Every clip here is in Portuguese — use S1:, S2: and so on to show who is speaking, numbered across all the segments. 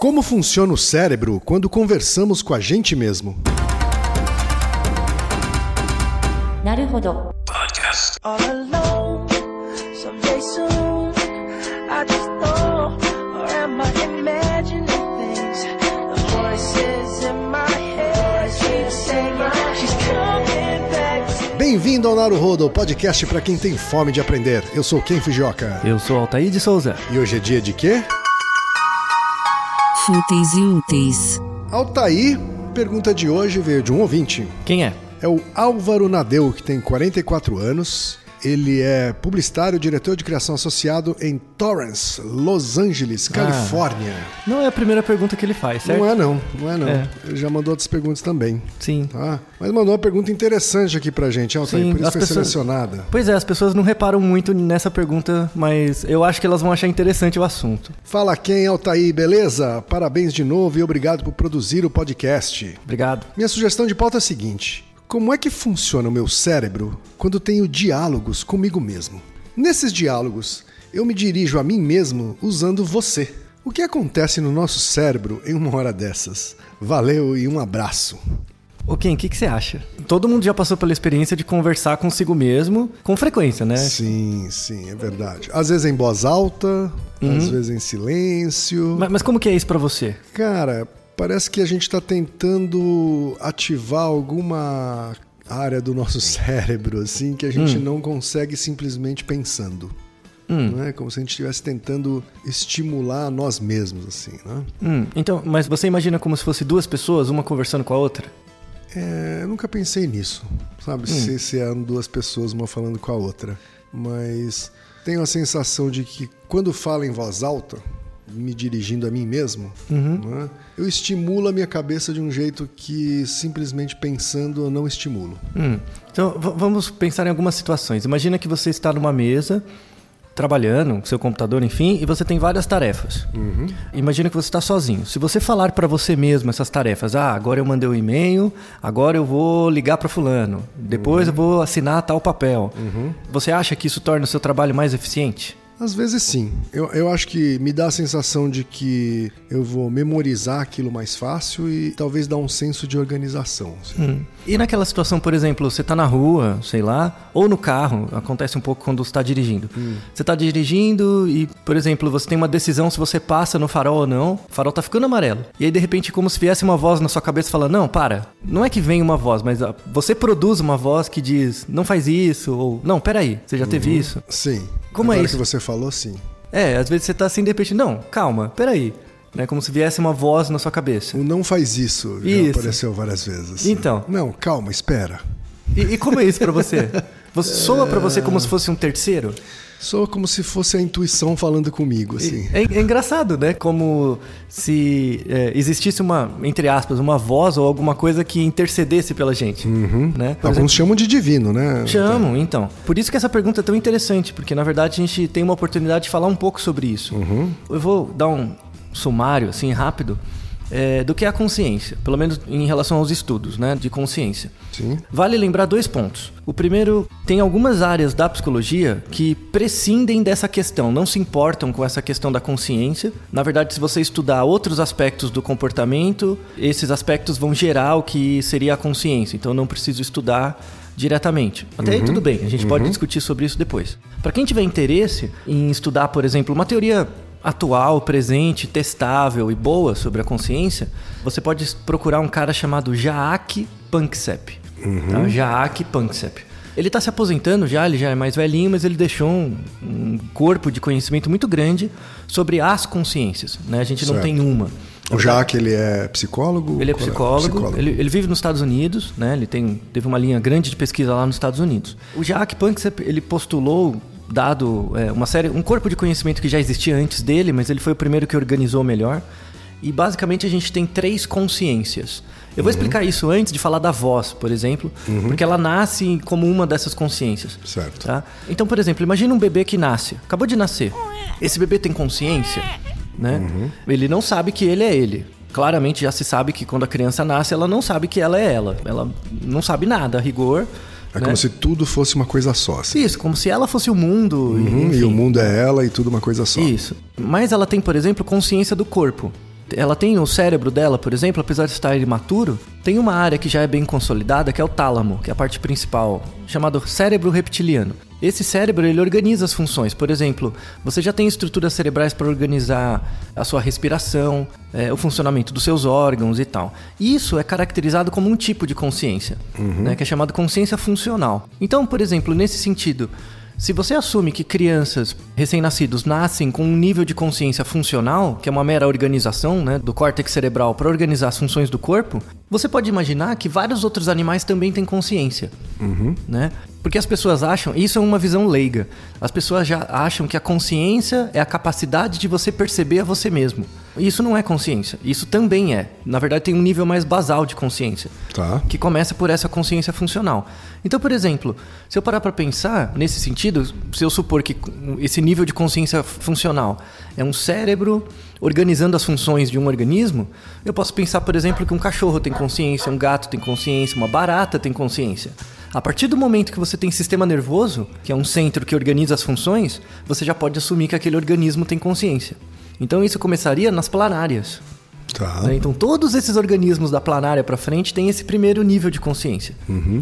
S1: Como funciona o cérebro quando conversamos com a gente mesmo? Bem-vindo ao Naruhodo, podcast para quem tem fome de aprender. Eu sou Ken Fujioka.
S2: Eu sou Altair de Souza.
S1: E hoje é dia de quê?
S3: Fúteis e úteis.
S1: Altair, pergunta de hoje veio de um ouvinte.
S2: Quem é?
S1: É o Álvaro Nadeu, que tem 44 anos. Ele é publicitário, diretor de criação associado em Torrance, Los Angeles, Califórnia.
S2: Não é a primeira pergunta que ele faz, certo?
S1: Não é não, não é não.
S2: É.
S1: Ele já mandou outras perguntas também.
S2: Sim.
S1: Tá? Mas mandou uma pergunta interessante aqui pra gente, Altair,
S2: Sim,
S1: por isso foi
S2: pessoas-
S1: selecionada.
S2: Pois é, as pessoas não reparam muito nessa pergunta, mas eu acho que elas vão achar interessante o assunto.
S1: Fala quem, Altair, beleza? Parabéns de novo e obrigado por produzir o podcast.
S2: Obrigado.
S1: Minha sugestão de pauta é a seguinte: como é que funciona o meu cérebro quando tenho diálogos comigo mesmo? Nesses diálogos, eu me dirijo a mim mesmo usando você. O que acontece no nosso cérebro em uma hora dessas? Valeu e um abraço.
S2: Ô Ken, o que, que você acha? Todo mundo já passou pela experiência de conversar consigo mesmo com frequência, né?
S1: Sim, sim, é verdade. Às vezes em voz alta, às vezes em silêncio.
S2: Mas, mas como que é isso pra você?
S1: Cara, parece que a gente está tentando ativar alguma área do nosso cérebro, assim, que a gente não consegue simplesmente pensando. Não é como se a gente estivesse tentando estimular nós mesmos, assim, né?
S2: Hum, então, mas você imagina como se fosse duas pessoas, uma conversando com a outra?
S1: É, eu nunca pensei nisso, sabe? Se, se eram duas pessoas, uma falando com a outra. Mas tenho a sensação de que quando falo em voz alta, me dirigindo a mim mesmo, né, eu estimulo a minha cabeça de um jeito que simplesmente pensando eu não estimulo.
S2: Hum, Então, vamos pensar em algumas situações. Imagina que você está numa mesa, trabalhando, com seu computador, enfim, e você tem várias tarefas. Imagina que você está sozinho. Se você falar para você mesmo essas tarefas, ah, agora eu mandei um e-mail, agora eu vou ligar para fulano, depois eu vou assinar tal papel. Você acha que isso torna o seu trabalho mais eficiente?
S1: Às vezes sim. Eu, eu acho que me dá a sensação de que eu vou memorizar aquilo mais fácil e talvez dar um senso de organização. assim.
S2: E naquela situação, por exemplo, você está na rua, sei lá, ou no carro, acontece um pouco quando você está dirigindo. Você está dirigindo e, por exemplo, você tem uma decisão se você passa no farol ou não, o farol tá ficando amarelo. E aí, de repente, como se viesse uma voz na sua cabeça falando, não, para. Não é que vem uma voz, mas ah, você produz uma voz que diz, não faz isso, ou, não, peraí, você já teve isso.
S1: Sim.
S2: Como é
S1: Agora
S2: isso?
S1: que você falou, sim.
S2: É, às vezes você tá assim, de repente, não, calma, peraí. Né, como se viesse uma voz na sua cabeça.
S1: O não faz isso, já
S2: Isso.
S1: apareceu várias vezes.
S2: Então.
S1: Não, calma, espera.
S2: E, e como é isso pra você? Você soa pra você como se fosse um terceiro?
S1: Sou como se fosse a intuição falando comigo, assim.
S2: É, é engraçado, né? Como se é, existisse uma, entre aspas, uma voz ou alguma coisa que intercedesse pela gente. Né? Por
S1: Alguns chamam de divino, né?
S2: Chamam, então. Por isso que essa pergunta é tão interessante, porque na verdade a gente tem uma oportunidade de falar um pouco sobre isso. Eu vou dar um sumário, assim, rápido, é, do que é a consciência, pelo menos em relação aos estudos, né, de consciência.
S1: Sim.
S2: Vale lembrar dois pontos. O primeiro, tem algumas áreas da psicologia que prescindem dessa questão, não se importam com essa questão da consciência. Na verdade, se você estudar outros aspectos do comportamento, esses aspectos vão gerar o que seria a consciência. Então, não preciso estudar diretamente. Até aí tudo bem, a gente pode discutir sobre isso depois. Para quem tiver interesse em estudar, por exemplo, uma teoria atual, presente, testável e boa sobre a consciência, você pode procurar um cara chamado Jaak Panksepp. Tá? Jaak Panksepp. Ele está se aposentando já, ele já é mais velhinho, mas ele deixou um, um corpo de conhecimento muito grande sobre as consciências. Né? A gente não
S1: Certo.
S2: tem uma.
S1: O Jaque, ele é psicólogo?
S2: Ele é
S1: Qual
S2: psicólogo, Ele, ele vive nos Estados Unidos, né? Ele tem, teve uma linha grande de pesquisa lá nos Estados Unidos. O Jack Panksepp, ele postulou, dado é, uma série, um corpo de conhecimento que já existia antes dele, mas ele foi o primeiro que organizou melhor. E basicamente a gente tem três consciências. Eu vou explicar isso antes de falar da voz, por exemplo, porque ela nasce como uma dessas consciências.
S1: Certo.
S2: Tá? Então, por exemplo, imagina um bebê que nasce, acabou de nascer. Esse bebê tem consciência, né? Ele não sabe que ele é ele. Claramente já se sabe que quando a criança nasce, ela não sabe que ela é ela. Ela não sabe nada, a rigor.
S1: É
S2: né?
S1: como se tudo fosse uma coisa só. assim.
S2: Isso, como se ela fosse o mundo.
S1: Uhum, e o mundo é ela e tudo uma coisa só.
S2: Isso. Mas ela tem, por exemplo, consciência do corpo. Ela tem o cérebro dela, por exemplo, apesar de estar imaturo, tem uma área que já é bem consolidada, que é o tálamo, que é a parte principal, chamado cérebro reptiliano. Esse cérebro ele organiza as funções. Por exemplo, você já tem estruturas cerebrais para organizar a sua respiração, é, o funcionamento dos seus órgãos e tal. Isso é caracterizado como um tipo de consciência, né, que é chamado consciência funcional. Então, por exemplo, nesse sentido, se você assume que crianças recém-nascidos nascem com um nível de consciência funcional, que é uma mera organização né, do córtex cerebral para organizar as funções do corpo, você pode imaginar que vários outros animais também têm consciência. Né? Porque as pessoas acham, isso é uma visão leiga, as pessoas já acham que a consciência é a capacidade de você perceber a você mesmo. Isso não é consciência, isso também é. Na verdade, tem um nível mais basal de consciência
S1: Tá.
S2: que começa por essa consciência funcional. Então, por exemplo, se eu parar para pensar nesse sentido, se eu supor que esse nível de consciência funcional é um cérebro organizando as funções de um organismo, eu posso pensar, por exemplo, que um cachorro tem consciência, um gato tem consciência, uma barata tem consciência. A partir do momento que você tem sistema nervoso, que é um centro que organiza as funções, você já pode assumir que aquele organismo tem consciência. Então isso começaria nas planárias.
S1: Tá.
S2: Né? Então, todos esses organismos da planária para frente têm esse primeiro nível de consciência,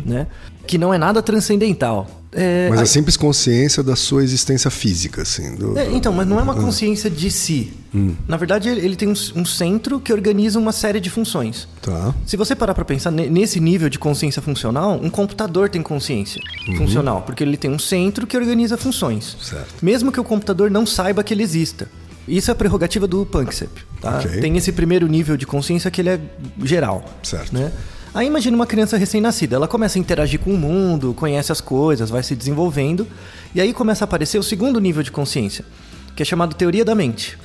S2: né? que não é nada transcendental. É,
S1: Mas
S2: a-
S1: é simples consciência da sua existência física, assim. do-
S2: é, então, mas não é uma consciência de si. Na verdade, ele tem um, um centro que organiza uma série de funções.
S1: Tá.
S2: Se você parar para pensar ne- nesse nível de consciência funcional, um computador tem consciência funcional, porque ele tem um centro que organiza funções.
S1: Certo.
S2: Mesmo que o computador não saiba que ele exista. Isso é prerrogativa do Panksepp, tá?
S1: Ok.
S2: Tem esse primeiro nível de consciência que ele é geral.
S1: Certo.
S2: Né? Aí imagina uma criança recém-nascida, ela começa a interagir com o mundo, conhece as coisas, vai se desenvolvendo, e aí começa a aparecer o segundo nível de consciência, que é chamado teoria da mente.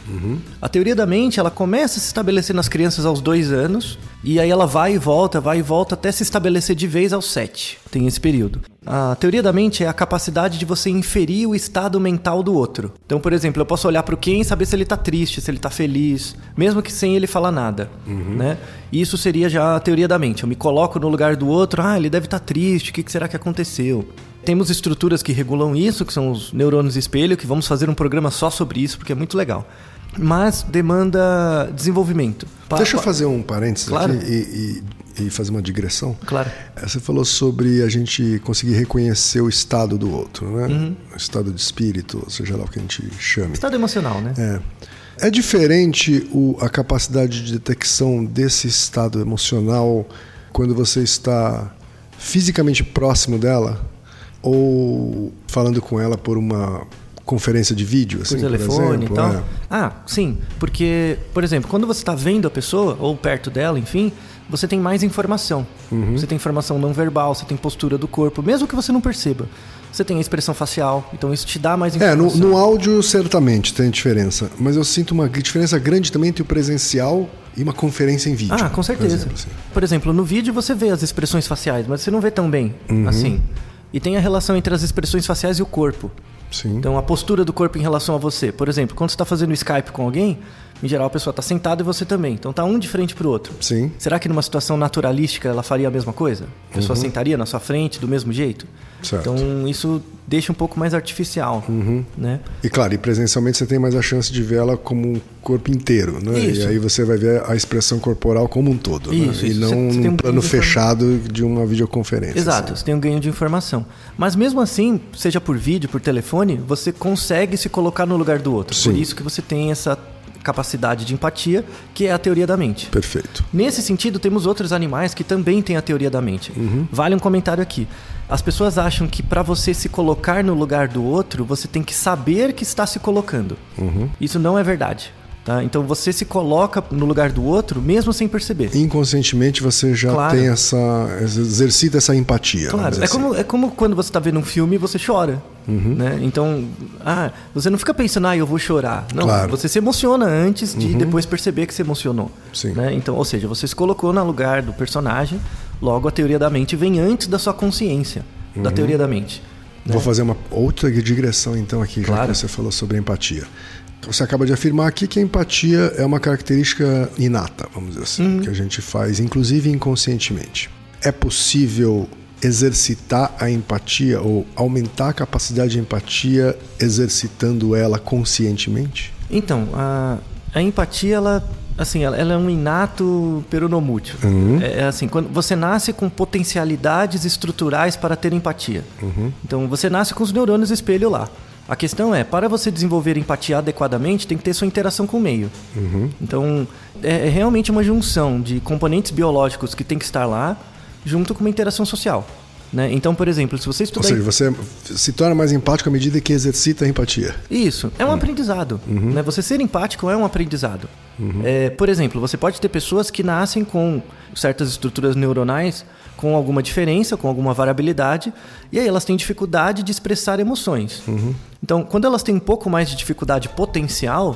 S2: A teoria da mente, ela começa a se estabelecer nas crianças aos dois anos, e aí ela vai e volta, vai e volta até se estabelecer de vez aos sete. Tem esse período. A teoria da mente é a capacidade de você inferir o estado mental do outro. Então, por exemplo, eu posso olhar para o Ken e saber se ele tá triste, se ele tá feliz, mesmo que sem ele falar nada, né? Isso seria já a teoria da mente. Eu me coloco no lugar do outro, ah, ele deve estar triste, o que será que aconteceu? Temos estruturas que regulam isso, que são os neurônios espelho, que vamos fazer um programa só sobre isso, porque é muito legal. Mas demanda desenvolvimento.
S1: Deixa eu fazer um parênteses
S2: Claro.
S1: aqui e, e- e fazer uma digressão.
S2: Claro.
S1: Eh, Você falou sobre a gente conseguir reconhecer o estado do outro, né?
S2: Uhum.
S1: O estado de espírito, seja lá o que a gente chame.
S2: Estado emocional, né?
S1: É. É diferente o- a capacidade de detecção desse estado emocional quando você está fisicamente próximo dela ou falando com ela por uma conferência de vídeo, assim,
S2: por telefone
S1: exemplo,
S2: e tal.
S1: é.
S2: Ah, sim, porque, por exemplo, quando você está vendo a pessoa ou perto dela, enfim, você tem mais informação.
S1: Uhum.
S2: Você tem informação não verbal, você tem postura do corpo, mesmo que você não perceba. Você tem a expressão facial, então isso te dá mais
S1: É,
S2: informação.
S1: no, no áudio certamente tem diferença, mas eu sinto uma diferença grande também entre o presencial e uma conferência em vídeo.
S2: Ah, com
S1: por
S2: certeza.
S1: exemplo, assim.
S2: Por exemplo, no vídeo você vê as expressões faciais, mas você não vê tão bem
S1: Uhum.
S2: assim. E tem a relação entre as expressões faciais e o corpo.
S1: Sim.
S2: Então, a postura do corpo em relação a você. Por exemplo, quando você está fazendo Skype com alguém, em geral a pessoa está sentada e você também. Então, tá um de frente para o outro.
S1: Sim.
S2: Será que numa situação naturalística ela faria a mesma coisa? A pessoa sentaria na sua frente do mesmo jeito?
S1: Uhum. Certo. Uhum.
S2: Então, isso deixa um pouco mais artificial, né?
S1: E claro, e presencialmente você tem mais a chance de ver ela como um corpo inteiro, né?
S2: Isso.
S1: E aí você vai ver a expressão corporal como um todo,
S2: Isso,
S1: né? E
S2: isso.
S1: não
S2: Você-
S1: num
S2: um
S1: plano fechado de uma videoconferência.
S2: Exato,
S1: assim.
S2: você tem um ganho de informação. Mas mesmo assim, seja por vídeo, por telefone, você consegue se colocar no lugar do outro. Por
S1: Sim.
S2: isso que você tem essa capacidade de empatia, que é a teoria da mente.
S1: Perfeito.
S2: Nesse sentido, temos outros animais que também têm a teoria da mente. Vale um comentário aqui. As pessoas acham que para você se colocar no lugar do outro, você tem que saber que está se colocando. Isso não é verdade. Tá? Então você se coloca no lugar do outro mesmo sem perceber.
S1: Inconscientemente você já
S2: Claro.
S1: tem essa. exercita essa empatia.
S2: Claro, é
S1: assim.
S2: como, é como quando você está vendo um filme e você chora. Né? Então, ah, você não fica pensando, ah, eu vou chorar. Não,
S1: Claro.
S2: você se emociona antes de depois perceber que se emocionou.
S1: Sim.
S2: Né? Então, ou seja, você se colocou no lugar do personagem, logo a teoria da mente vem antes da sua consciência, da teoria da mente. né?
S1: Vou fazer uma outra digressão então aqui, já
S2: Claro.
S1: que você falou sobre empatia. Você acaba de afirmar aqui que a empatia é uma característica inata, vamos dizer assim, que a gente faz, inclusive inconscientemente. É possível exercitar a empatia ou aumentar a capacidade de empatia exercitando ela conscientemente?
S2: Então, a, a empatia, ela assim, ela, ela é um inato peronomútil. É, é assim, quando você nasce com potencialidades estruturais para ter empatia. Então, você nasce com os neurônios espelho lá. A questão é, para você desenvolver empatia adequadamente, tem que ter sua interação com o meio. Então, é, é realmente uma junção de componentes biológicos que tem que estar lá, junto com uma interação social. Né? Então, por exemplo, se você
S1: Ou
S2: estudar...
S1: seja, você se torna mais empático à medida que exercita a empatia.
S2: Isso, é um aprendizado. Né? Você ser empático é um aprendizado. É, por exemplo, você pode ter pessoas que nascem com certas estruturas neuronais com alguma diferença, com alguma variabilidade, e aí elas têm dificuldade de expressar emoções. Então, quando elas têm um pouco mais de dificuldade potencial,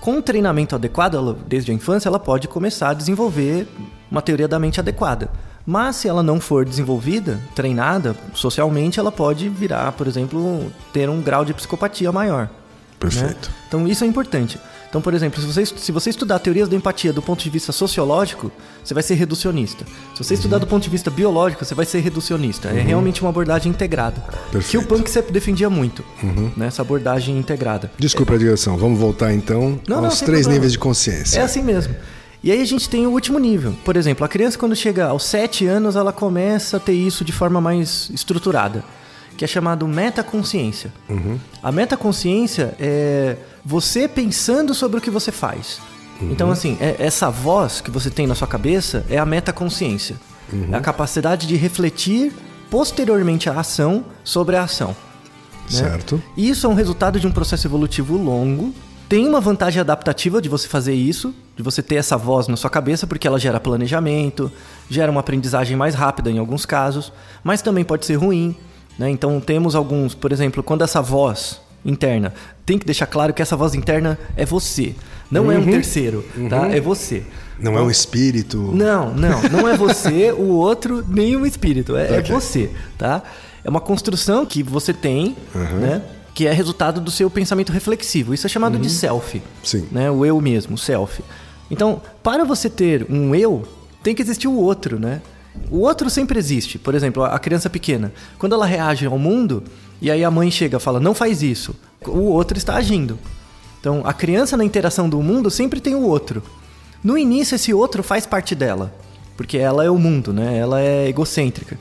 S2: com um treinamento adequado, ela, desde a infância, ela pode começar a desenvolver uma teoria da mente adequada. Mas se ela não for desenvolvida, treinada socialmente, ela pode virar, por exemplo, ter um grau de psicopatia maior.
S1: Perfeito.
S2: né? Então isso é importante. Então, por exemplo, se você, se você estudar teorias da empatia do ponto de vista sociológico, você vai ser reducionista. Se você estudar do ponto de vista biológico, você vai ser reducionista. É realmente uma abordagem integrada. Que o
S1: Perfeito.
S2: punk sempre defendia muito, né? essa abordagem integrada.
S1: Desculpa a direção. Vamos voltar então
S2: Não, não,
S1: aos
S2: sem
S1: três níveis de consciência.
S2: É assim mesmo. E aí a gente tem o último nível. Por exemplo, a criança quando chega aos 7 anos, ela começa a ter isso de forma mais estruturada, que é chamado metaconsciência. A metaconsciência é você pensando sobre o que você faz. Então, assim, é- essa voz que você tem na sua cabeça é a metaconsciência. É a capacidade de refletir posteriormente à ação sobre a ação. né?
S1: Certo.
S2: E Isso é um resultado de um processo evolutivo longo. Tem uma vantagem adaptativa de você fazer isso, de você ter essa voz na sua cabeça, porque ela gera planejamento, gera uma aprendizagem mais rápida em alguns casos, mas também pode ser ruim. Né? Então temos alguns, por exemplo, quando essa voz interna, tem que deixar claro que essa voz interna é você, não é um terceiro, tá? É você.
S1: Não é um espírito.
S2: Não, não, não é você, o outro, nem o espírito. É, é
S1: Ok.
S2: você, tá? É uma construção que você tem, né? Que é resultado do seu pensamento reflexivo. Isso é chamado de self.
S1: Sim.
S2: Né? O eu mesmo, o self. Então, para você ter um eu, tem que existir o outro, né? O outro sempre existe. Por exemplo, a criança pequena, quando ela reage ao mundo, e aí a mãe chega e fala, não faz isso, o outro está agindo. Então, a criança na interação do mundo sempre tem o outro. No início, esse outro faz parte dela, porque ela é o mundo, né? Ela é egocêntrica.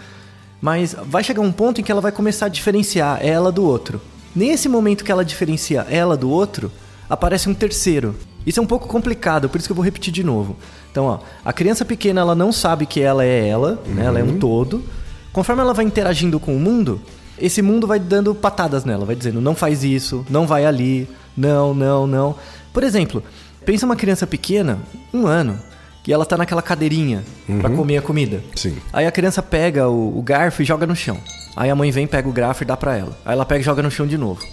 S2: Mas vai chegar um ponto em que ela vai começar a diferenciar ela do outro. Nesse momento que ela diferencia ela do outro, aparece um terceiro. Isso é um pouco complicado, por isso que eu vou repetir de novo. Então, ó, a criança pequena ela não sabe que ela é ela, né? ela é um todo. Conforme ela vai interagindo com o mundo, esse mundo vai dando patadas nela, vai dizendo não faz isso, não vai ali, não, não, não. Por exemplo, pensa uma criança pequena, um ano, que ela tá naquela cadeirinha pra comer a comida.
S1: Sim.
S2: Aí a criança pega o, o garfo e joga no chão. Aí a mãe vem, pega o garfo e dá pra ela. Aí ela pega e joga no chão de novo.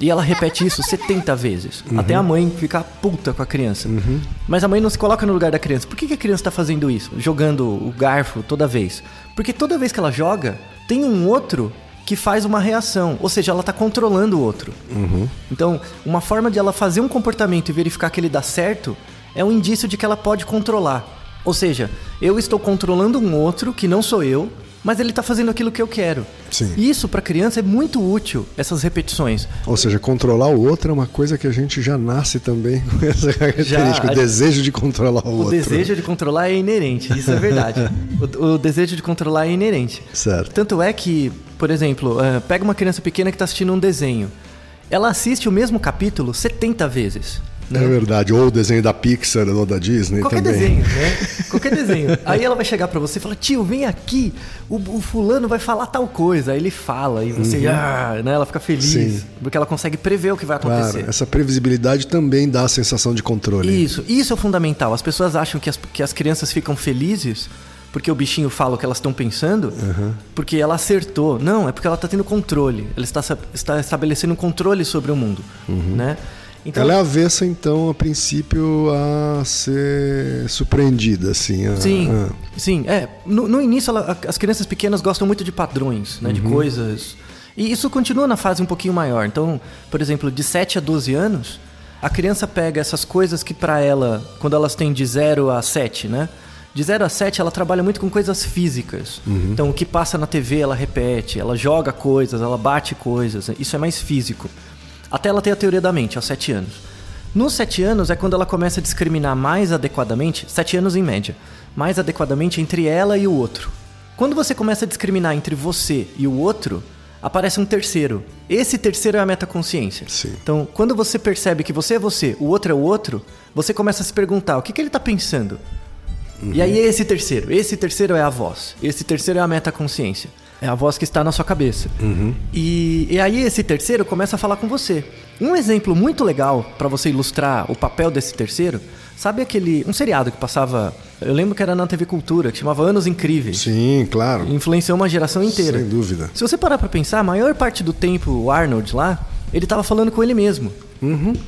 S2: E ela repete isso 70 vezes. Até a mãe ficar puta com a criança. Mas a mãe não se coloca no lugar da criança. Por que, que a criança tá fazendo isso? Jogando o garfo toda vez. Porque toda vez que ela joga, tem um outro que faz uma reação. Ou seja, ela tá controlando o outro. Então, uma forma de ela fazer um comportamento e verificar que ele dá certo é um indício de que ela pode controlar. Ou seja, eu estou controlando um outro que não sou eu, mas ele está fazendo aquilo que eu quero.
S1: Sim.
S2: Isso para criança é muito útil, essas repetições.
S1: Ou seja, controlar o outro é uma coisa que a gente já nasce também com essa característica,
S2: Já.
S1: o desejo de controlar o,
S2: O
S1: outro.
S2: desejo de controlar é inerente, isso é verdade. o, o desejo de controlar é inerente.
S1: Certo.
S2: Tanto é que, por exemplo, eh, pega uma criança pequena que está assistindo um desenho. Ela assiste o mesmo capítulo 70 vezes. Né?
S1: É verdade. Ou o desenho da Pixar ou da Disney
S2: Qualquer
S1: também.
S2: desenho, né? Qualquer desenho. Aí ela vai chegar pra você e falar, tio, vem aqui, o, o fulano vai falar tal coisa. Aí ele fala e você, ah, né? Ela fica feliz,
S1: Uhum. Sim.
S2: porque ela consegue prever o que vai acontecer.
S1: Claro, essa previsibilidade também dá a sensação de controle.
S2: Isso, isso é fundamental. As pessoas acham que as, que as crianças ficam felizes porque o bichinho fala o que elas estão pensando, porque ela acertou. Não, é porque ela está tendo controle. Ela está, está estabelecendo um controle sobre o mundo, né? Então,
S1: Ela é avessa, então, a princípio, a ser surpreendida, assim. a-
S2: Sim,
S1: a-
S2: sim. É, no, no início ela- as crianças pequenas gostam muito de padrões, né, de coisas. E isso continua na fase um pouquinho maior. Então, por exemplo, de 7 a 12 anos, a criança pega essas coisas que pra ela, quando elas têm de 0 a 7, né? De 0 a 7 ela trabalha muito com coisas físicas. Então, o que passa na TV ela repete, ela joga coisas, ela bate coisas. Isso é mais físico. Até ela ter a teoria da mente, aos 7 anos. Nos sete anos é quando ela começa a discriminar mais adequadamente, sete anos em média, mais adequadamente entre ela e o outro. Quando você começa a discriminar entre você e o outro, aparece um terceiro. Esse terceiro é a metaconsciência.
S1: Sim.
S2: Então, quando você percebe que você é você, o outro é o outro, você começa a se perguntar o que, que ele está pensando. E aí esse terceiro, esse terceiro é a voz, esse terceiro é a metaconsciência. É a voz que está na sua cabeça. E, e aí esse terceiro começa a falar com você. Um exemplo muito legal para você ilustrar o papel desse terceiro, sabe aquele um seriado que passava, eu lembro que era na TV Cultura, que chamava Anos Incríveis.
S1: Sim, claro.
S2: Influenciou uma geração inteira.
S1: Sem dúvida.
S2: Se você parar pra pensar, a maior parte do tempo o Arnold lá, ele tava falando com ele mesmo.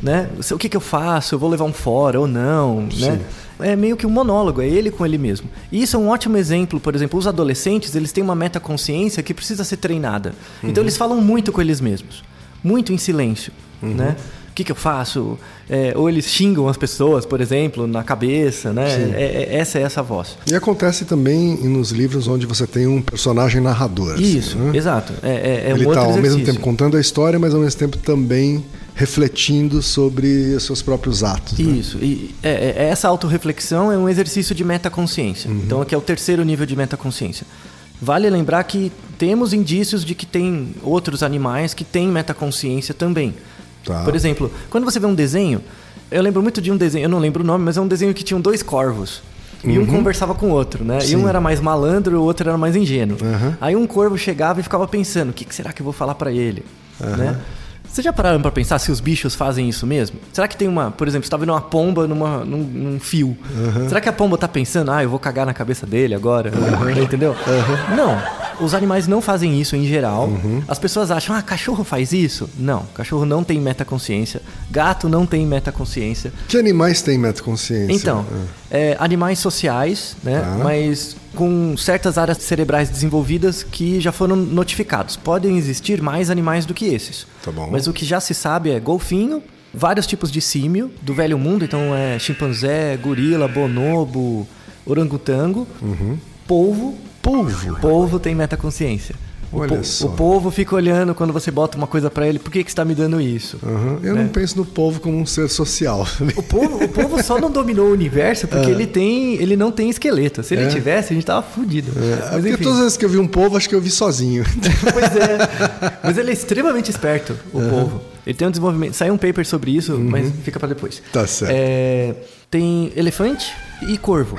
S2: Né? O que, que eu faço? Eu vou levar um fora ou não? Né? É meio que um monólogo, é ele com ele mesmo. E isso é um ótimo exemplo, por exemplo, os adolescentes, eles têm uma metaconsciência que precisa ser treinada. Então eles falam muito com eles mesmos. Muito em silêncio, né? O que, que eu faço? É, ou eles xingam as pessoas, por exemplo, na cabeça, né? É- é- essa é essa voz.
S1: E acontece também nos livros onde você tem um personagem narrador. assim,
S2: Isso,
S1: né?
S2: exato. É, é, é
S1: Ele
S2: um
S1: está ao mesmo tempo contando a história, mas ao mesmo tempo também refletindo sobre os seus próprios atos. né?
S2: Isso. E é, é- essa autorreflexão é um exercício de metaconsciência.
S1: Uhum.
S2: Então, aqui é o terceiro nível de metaconsciência. Vale lembrar que temos indícios de que tem outros animais que têm metaconsciência também.
S1: Tá.
S2: Por exemplo, quando você vê um desenho, eu lembro muito de um desenho, eu não lembro o nome, mas é um desenho que tinha dois corvos. E um conversava com o outro, né? E
S1: Uhum. Sim.
S2: um era mais malandro e o outro era mais ingênuo.
S1: Aham.
S2: Aí um corvo chegava e ficava pensando: o que, será que eu vou falar pra ele? Né? Vocês já pararam pra pensar se os bichos fazem isso mesmo? Será que tem uma, por exemplo, você tá vendo uma pomba numa, num, num fio? Será que a pomba tá pensando, ah, eu vou cagar na cabeça dele agora? Entendeu? Não. Os animais não fazem isso em geral. As pessoas acham, ah, cachorro faz isso? Não. Cachorro não tem metaconsciência. Gato não tem metaconsciência.
S1: Que animais têm metaconsciência?
S2: Então, é, animais sociais, né?
S1: Tá.
S2: Mas com certas áreas cerebrais desenvolvidas que já foram notificados. Podem existir mais animais do que esses.
S1: Tá bom.
S2: Mas o que já se sabe é golfinho, vários tipos de símio do velho mundo, então é chimpanzé, gorila, bonobo, orangotango, polvo.
S1: Polvo.
S2: Polvo tem metaconsciência. O,
S1: Olha
S2: po-
S1: só.
S2: o polvo fica olhando quando você bota uma coisa pra ele, por que, que você tá me dando isso?
S1: Aham. Eu
S2: É.
S1: não penso no polvo como um ser social.
S2: O povo, o povo só não dominou o universo porque ele tem, ele não tem esqueleto. Se ele
S1: É.
S2: tivesse, a gente tava fudido.
S1: É,
S2: Mas
S1: porque todas as vezes que eu vi um polvo, acho que eu vi sozinho.
S2: pois é. Mas ele é extremamente esperto, o povo. Ele tem um desenvolvimento. Saiu um paper sobre isso, mas fica pra depois.
S1: Uhum. Tá certo.
S2: É, tem elefante e corvo.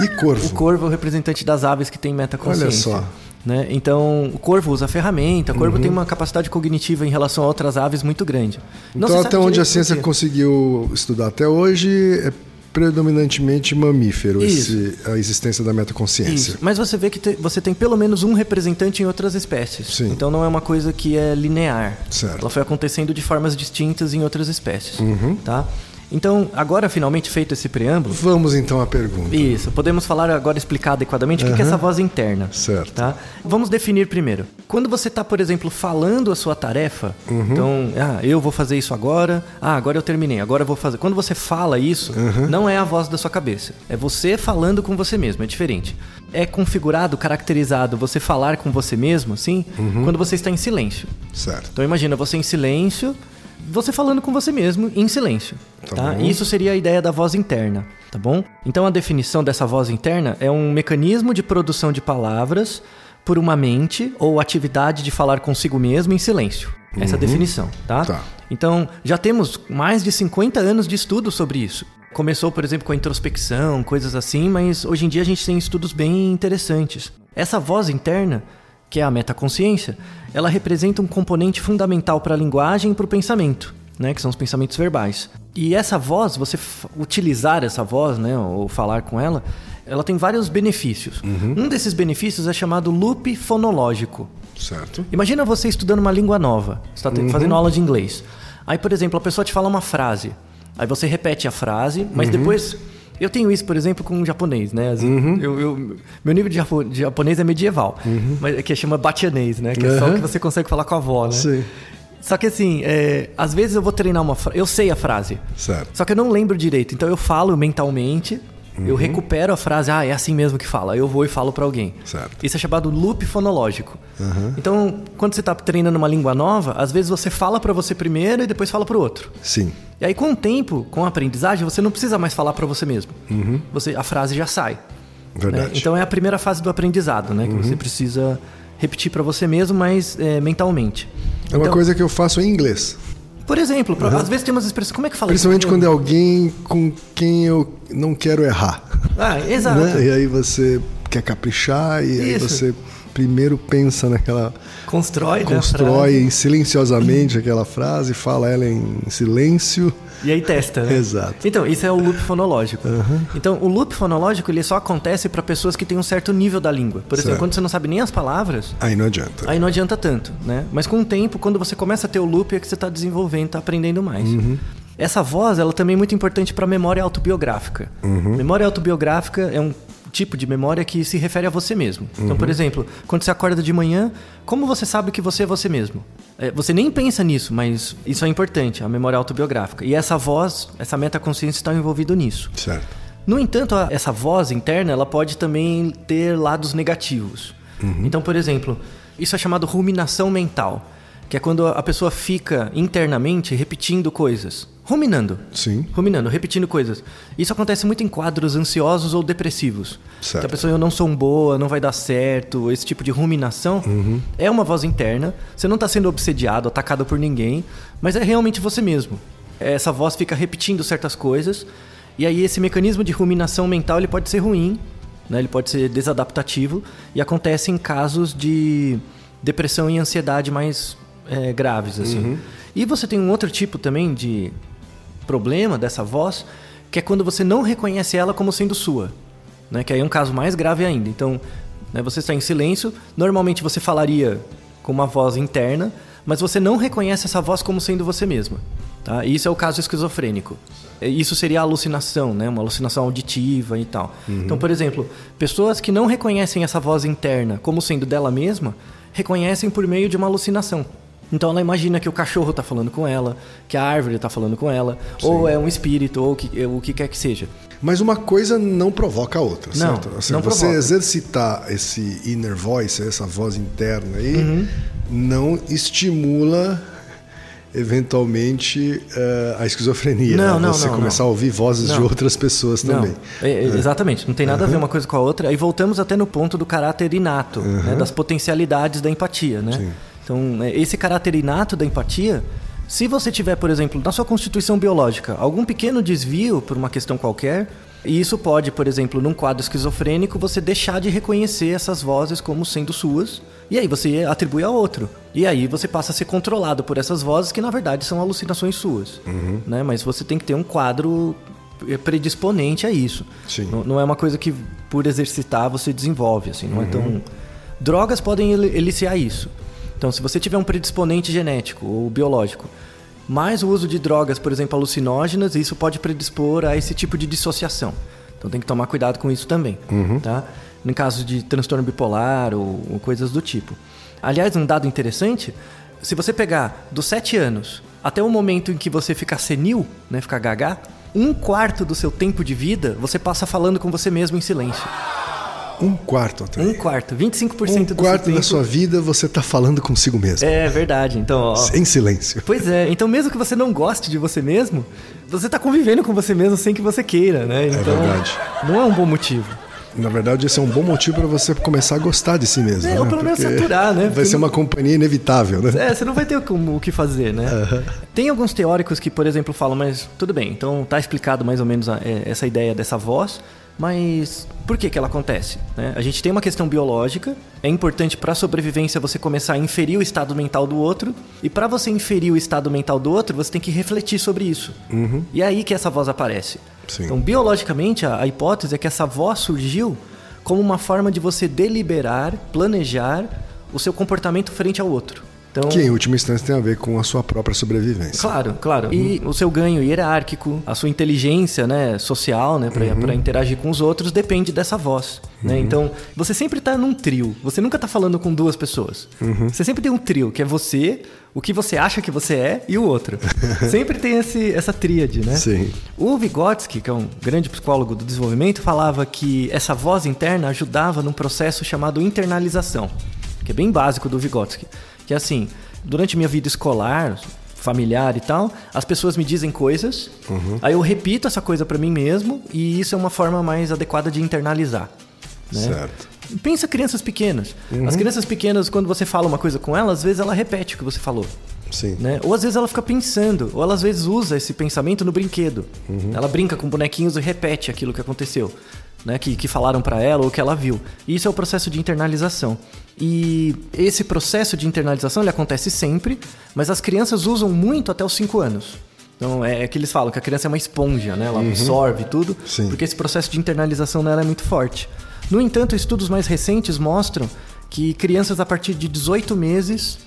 S1: E corvo?
S2: O corvo é o representante das aves que tem metaconsciência.
S1: Olha só.
S2: Né? Então, o corvo usa ferramenta, o corvo tem uma capacidade cognitiva em relação a outras aves muito grande. Não
S1: Então, até onde a ciência conseguiu estudar até hoje, é predominantemente mamífero esse- a existência da metaconsciência.
S2: Isso. Mas você vê que te- você tem pelo menos um representante em outras espécies.
S1: Sim.
S2: Então não é uma coisa que é linear.
S1: Certo. Uhum.
S2: Ela foi acontecendo de formas distintas em outras espécies. Tá? Então, agora finalmente feito esse preâmbulo,
S1: Vamos então à pergunta.
S2: isso, podemos falar agora explicar adequadamente o que é essa voz interna.
S1: Certo.
S2: Tá? Vamos definir primeiro. Quando você está, por exemplo, falando a sua tarefa,
S1: Uhum.
S2: então, ah, eu vou fazer isso agora, ah, agora eu terminei, agora eu vou fazer. Quando você fala isso,
S1: Uhum.
S2: não é a voz da sua cabeça. É você falando com você mesmo, é diferente. É configurado, caracterizado você falar com você mesmo, assim,
S1: Uhum.
S2: quando você está em silêncio.
S1: Certo.
S2: Então imagina você em silêncio, você falando com você mesmo em silêncio.
S1: Tá
S2: Tá? Isso seria a ideia da voz interna, tá bom? Então a definição dessa voz interna é um mecanismo de produção de palavras por uma mente ou atividade de falar consigo mesmo em silêncio. Essa é a definição, tá?
S1: Tá.
S2: Então, já temos mais de 50 anos de estudo sobre isso. Começou, por exemplo, com a introspecção, coisas assim, mas hoje em dia a gente tem estudos bem interessantes. Essa voz interna, que é a metaconsciência, ela representa um componente fundamental para a linguagem e para o pensamento, né, que são os pensamentos verbais. E essa voz, você utilizar essa voz, né, ou falar com ela, ela tem vários benefícios. Um desses benefícios é chamado loop fonológico.
S1: Certo.
S2: Imagina você estudando uma língua nova, você está fazendo aula de inglês. Aí, por exemplo, a pessoa te fala uma frase. Aí você repete a frase, mas depois. Eu tenho isso, por exemplo, com o japonês, né? Vezes, eu- eu- meu nível de, japo- de japonês é medieval, mas que chama batianês, né? Que é só o
S1: Uhum.
S2: que você consegue falar com a avó, né?
S1: Sim.
S2: Só que assim, é, às vezes eu vou treinar uma frase. Eu sei a frase.
S1: Certo.
S2: Só que eu não lembro direito. Então eu falo mentalmente, eu
S1: Uhum.
S2: recupero a frase, ah, é assim mesmo que fala. Eu vou e falo pra alguém.
S1: Certo.
S2: Isso é chamado loop fonológico. Então, quando você tá treinando uma língua nova, às vezes você fala pra você primeiro e depois fala pro outro.
S1: Sim.
S2: E aí, com o tempo, com a aprendizagem, você não precisa mais falar para você mesmo. Você, a frase já sai. né?
S1: Verdade.
S2: Então é a primeira fase do aprendizado, né? Que você precisa repetir para você mesmo, mas é, mentalmente.
S1: É uma
S2: Então,
S1: coisa que eu faço em inglês.
S2: Por exemplo, pra- às vezes tem umas expressões. Como é que fala isso?
S1: Principalmente quando é alguém com quem eu não quero errar.
S2: Ah, exato.
S1: né? E aí você quer caprichar e aí
S2: Isso.
S1: você primeiro pensa naquela.
S2: Constrói, né,
S1: constrói
S2: frase.
S1: silenciosamente aquela frase, fala ela em silêncio.
S2: E aí testa, né?
S1: Exato.
S2: Então, isso é o loop fonológico. Então, o loop fonológico ele só acontece para pessoas que têm um certo nível da língua. Por exemplo,
S1: Certo.
S2: quando você não sabe nem as palavras,
S1: Aí não adianta.
S2: aí não adianta tanto, né? Mas com o tempo, quando você começa a ter o loop, é que você está desenvolvendo, está aprendendo mais. Essa voz, ela também é muito importante para a memória autobiográfica. Memória autobiográfica é um tipo de memória que se refere a você mesmo. Então, por exemplo, quando você acorda de manhã, como você sabe que você é você mesmo? É, você nem pensa nisso, mas isso é importante, a memória autobiográfica. E essa voz, essa metaconsciência está envolvida nisso.
S1: Certo.
S2: No entanto, a- essa voz interna, ela pode também ter lados negativos. Então, por exemplo, isso é chamado ruminação mental, que é quando a pessoa fica internamente repetindo coisas, ruminando.
S1: Sim.
S2: Ruminando, repetindo coisas. Isso acontece muito em quadros ansiosos ou depressivos.
S1: Certo.
S2: Que a pessoa, eu não sou um boa, não vai dar certo, esse tipo de ruminação é uma voz interna. Você não está sendo obsediado, atacado por ninguém, mas é realmente você mesmo. Essa voz fica repetindo certas coisas, e aí esse mecanismo de ruminação mental ele pode ser ruim, né? ele pode ser desadaptativo, e acontece em casos de depressão e ansiedade mais eh, graves. assim. E você tem um outro tipo também de problema dessa voz, que é quando você não reconhece ela como sendo sua. Né? Que aí é um caso mais grave ainda. Então, né, você está em silêncio, normalmente você falaria com uma voz interna, mas você não reconhece essa voz como sendo você mesma. Tá? Isso é o caso esquizofrênico. Isso seria a alucinação, né? uma alucinação auditiva e tal. Então, por exemplo, pessoas que não reconhecem essa voz interna como sendo dela mesma, reconhecem por meio de uma alucinação. Então ela imagina que o cachorro está falando com ela, que a árvore está falando com ela, ou é um espírito, ou o que, o que quer que seja.
S1: Mas uma coisa não provoca a outra,
S2: Não,
S1: certo? Assim,
S2: não
S1: você
S2: provoca.
S1: exercitar esse inner voice, essa voz interna aí,
S2: Uhum.
S1: não estimula eventualmente eh, a esquizofrenia.
S2: Não,
S1: né?
S2: não,
S1: Você
S2: não,
S1: começar
S2: não.
S1: a ouvir vozes de
S2: Não.
S1: outras pessoas também.
S2: Não, é, é, exatamente, não tem nada a ver uma coisa com a outra. Aí voltamos até no ponto do caráter inato, né, das potencialidades da empatia. Né? Então, é, esse caráter inato da empatia, se você tiver, por exemplo, na sua constituição biológica, algum pequeno desvio por uma questão qualquer, e isso pode, por exemplo, num quadro esquizofrênico, você deixar de reconhecer essas vozes como sendo suas, e aí você atribui a outro. E aí você passa a ser controlado por essas vozes que na verdade são alucinações suas. Né? Mas você tem que ter um quadro predisponente a isso.
S1: Sim.
S2: Não, não é uma coisa que por exercitar você desenvolve, assim, não é tão... Drogas podem eli- eliciar isso. Então, se você tiver um predisponente genético ou biológico, mais o uso de drogas, por exemplo, alucinógenas, isso pode predispor a esse tipo de dissociação. Então tem que tomar cuidado com isso também, tá? No caso de transtorno bipolar ou, ou coisas do tipo. Aliás, um dado interessante, se você pegar dos 7 anos até o momento em que você ficar senil, né, ficar gaga, um quarto do seu tempo de vida você passa falando com você mesmo em silêncio.
S1: Um quarto até.
S2: Um quarto, 25%
S1: Um
S2: do
S1: quarto
S2: seu
S1: da sua vida você está falando consigo mesmo.
S2: É verdade. Então, ó,
S1: Em silêncio.
S2: Pois é, então mesmo que você não goste de você mesmo, você tá convivendo com você mesmo sem que você queira, né? Então,
S1: verdade.
S2: Não é um bom motivo.
S1: Na verdade, esse é um bom motivo para você começar a gostar de si mesmo.
S2: É,
S1: né?
S2: ou pelo menos saturar, né?
S1: Vai
S2: Porque
S1: ser
S2: não-
S1: uma companhia inevitável, né?
S2: É, você não vai ter como o que fazer, né? Tem alguns teóricos que, por exemplo, falam, mas tudo bem, então tá explicado mais ou menos a- é, essa ideia dessa voz, mas por que que ela acontece? né? A gente tem uma questão biológica, é importante para a sobrevivência você começar a inferir o estado mental do outro, e para você inferir o estado mental do outro, você tem que refletir sobre isso. E é aí que essa voz aparece.
S1: Sim.
S2: Então, biologicamente, a, a hipótese é que essa voz surgiu como uma forma de você deliberar, planejar o seu comportamento frente ao outro. Então,
S1: Que em última instância tem a ver com a sua própria sobrevivência.
S2: Claro, claro. E o seu ganho hierárquico, a sua inteligência né, social, né, para interagir com os outros, depende dessa voz. Né? Então, você sempre está num trio. Você nunca está falando com duas pessoas. Você sempre tem um trio, que é você, o que você acha que você é e o outro. sempre tem esse, essa tríade, né?
S1: Sim.
S2: O Vygotsky, que é um grande psicólogo do desenvolvimento, falava que essa voz interna ajudava num processo chamado internalização, que é bem básico do Vygotsky. Que é assim, durante minha vida escolar, familiar e tal, as pessoas me dizem coisas, aí eu repito essa coisa pra mim mesmo e isso é uma forma mais adequada de internalizar. né?
S1: Certo.
S2: Pensa crianças pequenas. As crianças pequenas, quando você fala uma coisa com ela, às vezes ela repete o que você falou.
S1: Sim.
S2: Né? Ou às vezes ela fica pensando, ou ela às vezes usa esse pensamento no brinquedo. Ela brinca com bonequinhos e repete aquilo que aconteceu, né? que, que falaram pra ela ou que ela viu. E isso é o processo de internalização. E esse processo de internalização ele acontece sempre, mas as crianças usam muito até os 5 anos. Então é, é que eles falam que a criança é uma esponja, né? Ela absorve tudo,
S1: Sim.
S2: porque esse processo de internalização nela é muito forte. No entanto, estudos mais recentes mostram que crianças a partir de 18 meses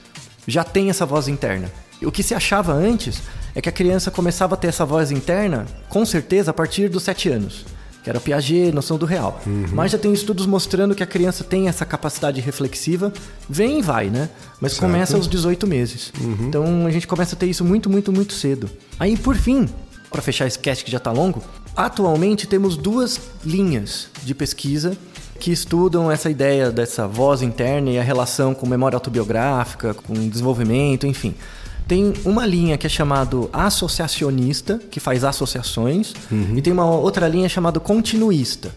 S2: já têm essa voz interna. O que se achava antes é que a criança começava a ter essa voz interna, com certeza, a partir dos 7 anos. Que era Piaget, noção do real. Mas já tem estudos mostrando que a criança tem essa capacidade reflexiva, vem e vai, né? Mas
S1: Certo.
S2: começa aos 18 meses. Então a gente começa a ter isso muito, muito, muito cedo. Aí, por fim, para fechar esse cast que já tá longo, atualmente temos duas linhas de pesquisa que estudam essa ideia dessa voz interna e a relação com memória autobiográfica, com desenvolvimento, enfim. Tem uma linha que é chamado associacionista, que faz associações, e tem uma outra linha chamada continuista,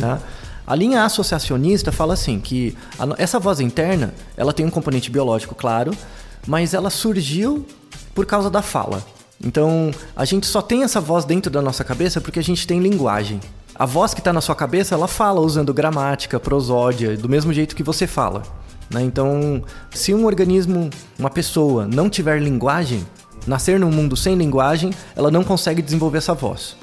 S2: tá? A linha associacionista fala assim que a essa voz interna, ela tem um componente biológico, claro, mas ela surgiu por causa da fala. Então, a gente só tem essa voz dentro da nossa cabeça porque a gente tem linguagem. A voz que está na sua cabeça, ela fala usando gramática, prosódia, do mesmo jeito que você fala. Né? Então, se um organismo, uma pessoa, não tiver linguagem, nascer num mundo sem linguagem, ela não consegue desenvolver essa voz.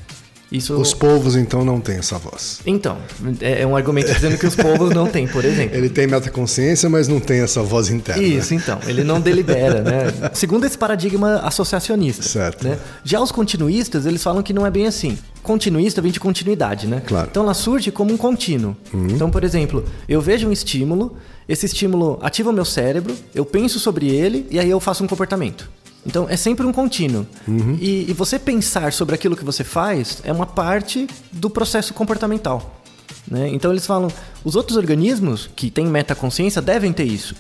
S2: Isso.
S1: Os povos, então, não têm essa voz.
S2: Então, é é um argumento dizendo que os povos não têm, por exemplo.
S1: Ele tem metaconsciência, mas não tem essa voz interna.
S2: Isso, então. Ele não delibera, né? Segundo esse paradigma associacionista.
S1: Certo.
S2: Né? Já os continuistas, eles falam que não é bem assim. Continuista vem de continuidade, né?
S1: Claro.
S2: Então ela surge como um contínuo. Então, por exemplo, eu vejo um estímulo, esse estímulo ativa o meu cérebro, eu penso sobre ele e aí eu faço um comportamento. Então é sempre um contínuo. E, e você pensar sobre aquilo que você faz é uma parte do processo comportamental. né? Então eles falam, os outros organismos que têm metaconsciência devem ter isso.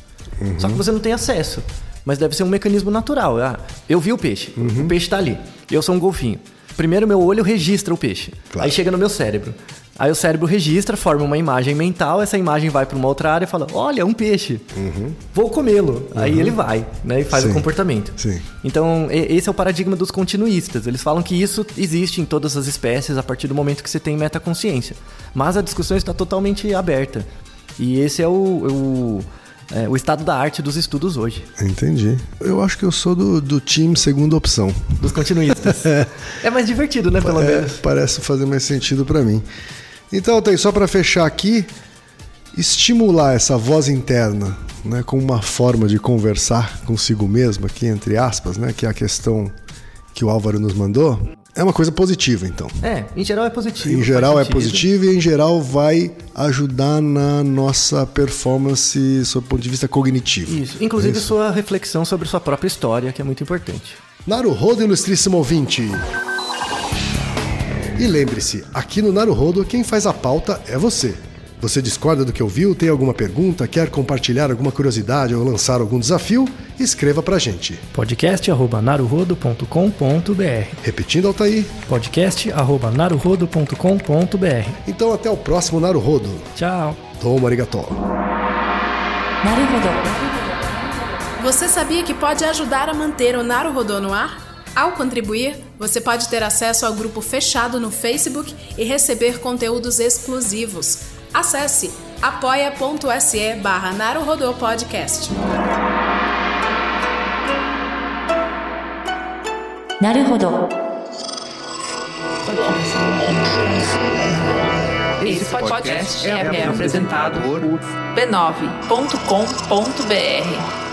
S2: Só que você não tem acesso. Mas deve ser um mecanismo natural. Ah, eu vi o peixe, o peixe está ali. Eu sou um golfinho. Primeiro meu olho registra o peixe.
S1: Claro.
S2: Aí chega no meu cérebro. Aí o cérebro registra, forma uma imagem mental, essa imagem vai para uma outra área e fala: Olha, um peixe. Vou comê-lo. Aí ele vai, né? E faz
S1: Sim.
S2: o comportamento.
S1: Sim.
S2: Então, esse é o paradigma dos continuistas. Eles falam que isso existe em todas as espécies a partir do momento que você tem metaconsciência. Mas a discussão está totalmente aberta. E esse é o, o, é, o estado da arte dos estudos hoje,
S1: Entendi. Eu acho que eu sou do, do time segunda opção.
S2: dos continuistas. é mais divertido, né, pelo
S1: É,
S2: menos.
S1: parece fazer mais sentido pra mim. Então, tem só pra fechar aqui, estimular essa voz interna, né, como uma forma de conversar consigo mesmo aqui entre aspas, né, que é a questão que o Álvaro nos mandou, é uma coisa positiva, então.
S2: É, em geral é positivo.
S1: Em geral é positivo e em geral vai ajudar na nossa performance sob o ponto de vista cognitivo.
S2: Isso. Inclusive
S1: É isso?
S2: sua reflexão sobre sua própria história, que é muito importante.
S1: Naruhodo, ilustríssimo ouvinte. E lembre-se, aqui no Naruhodo quem faz a pauta é você. Você discorda do que ouviu, tem alguma pergunta, quer compartilhar alguma curiosidade ou lançar algum desafio? Escreva pra gente.
S2: podcast@naruhodo.com.br.
S1: Repetindo, Altair.
S2: podcast@naruhodo.com.br.
S1: Então até o próximo Naruhodo.
S2: Tchau.
S1: Toma arigató.
S3: Naruhodo.
S4: Você sabia que pode ajudar a manter o Naruhodo no ar? Ao contribuir, você pode ter acesso ao grupo fechado no Facebook e receber conteúdos exclusivos. Acesse apoia.se barra Podcast.
S3: Naruhodo.
S5: Esse podcast é, é apresentado por b9.com.br.